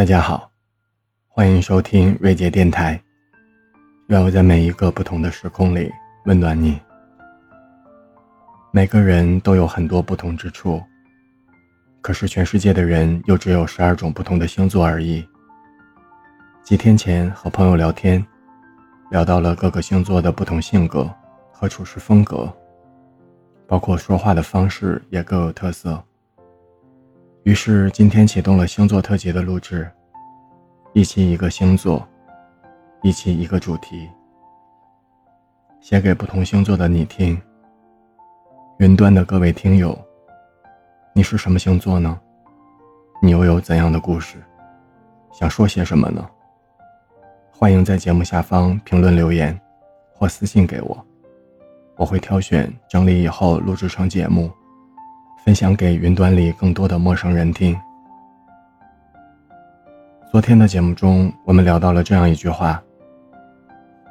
大家好，欢迎收听瑞杰电台。愿我在每一个不同的时空里温暖你。每个人都有很多不同之处，可是全世界的人又只有十二种不同的星座而已。几天前和朋友聊天，聊到了各个星座的不同性格和处事风格，包括说话的方式也各有特色。于是今天启动了星座特辑的录制，一期一个星座，一期一个主题，写给不同星座的你听。云端的各位听友，你是什么星座呢？你又有怎样的故事？想说些什么呢？欢迎在节目下方评论留言，或私信给我，我会挑选整理以后录制成节目。分享给云端里更多的陌生人听。昨天的节目中，我们聊到了这样一句话：“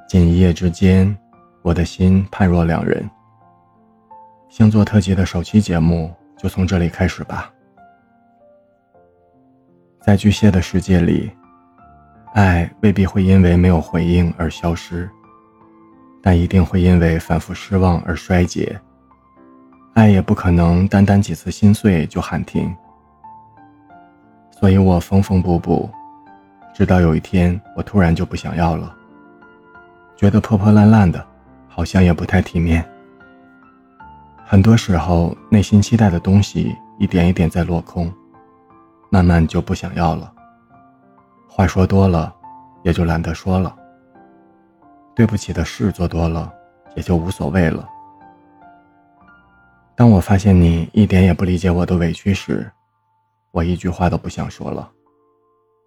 仅一夜之间，我的心判若两人。”星座特辑的首期节目就从这里开始吧。在巨蟹的世界里，爱未必会因为没有回应而消失，但一定会因为反复失望而衰竭。爱也不可能单单几次心碎就喊停，所以我缝缝补补，直到有一天我突然就不想要了，觉得破破烂烂的，好像也不太体面。很多时候，内心期待的东西一点一点在落空，慢慢就不想要了。话说多了，也就懒得说了。对不起的事做多了，也就无所谓了。当我发现你一点也不理解我的委屈时，我一句话都不想说了，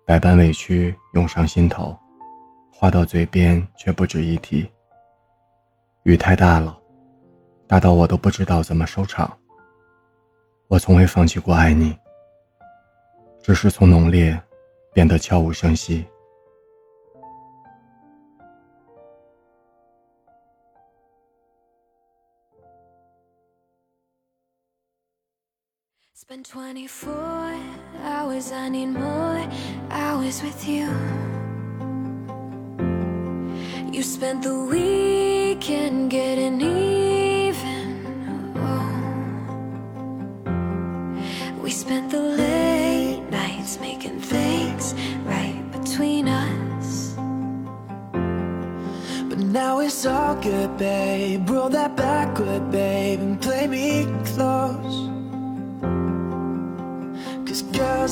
百般委屈涌上心头，话到嘴边却不值一提。雨太大了，大到我都不知道怎么收场。我从未放弃过爱你，只是从浓烈变得悄无声息。Spend 24 hours, I need more hours with you. You spent the weekend getting even. Oh. We spent the late nights making things right between us. But now it's all good, babe. Roll that backward, babe,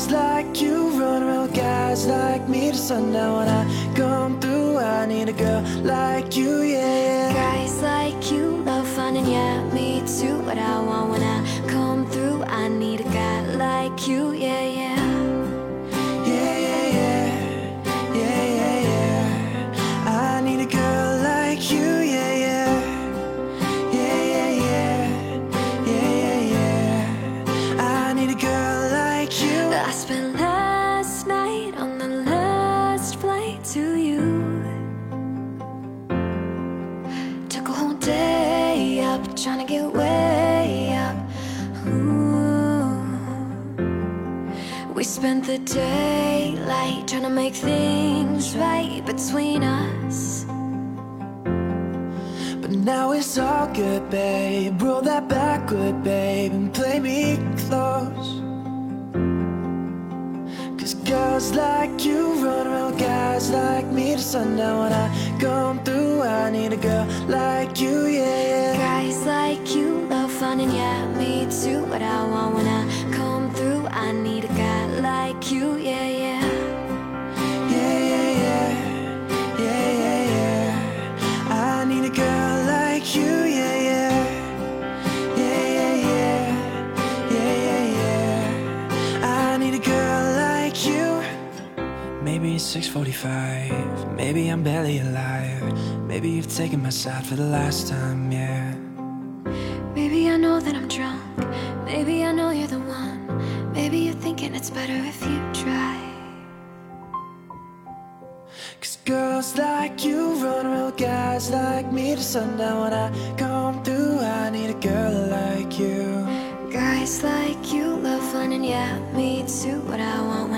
Girls like you. Run around guys like me. To sundown When I come through, I need a girl like you, yeah, Guys like you love fun and yeah, me too. What I want when I come through, I need a guy like you, Yeah, trying to get way up. Ooh. We spent the daylight trying to make things right between us. But now it's all good, babe. Roll that back, backward, babe, and play me close. Cause girls like you run around guys like me to sundown When I come through, I need a girl like you, yeah, and yeah, me too What I want when I come through, I need a guy like you, yeah, yeah Yeah, yeah, yeah, yeah, I need a girl like you, yeah, yeah Yeah, yeah, yeah, yeah, yeah, yeah I need a girl like you Maybe it's 6:45. Maybe I'm barely alive. Maybe you've taken my side for the last time, yeah. Maybe I know that I'm drunk. Maybe I know you're the one. Maybe you're thinking it's better if you try. Cause girls like you run around guys like me to sundown. When I come through, I need a girl like you. Guys like you love fun and yeah, me too. What I want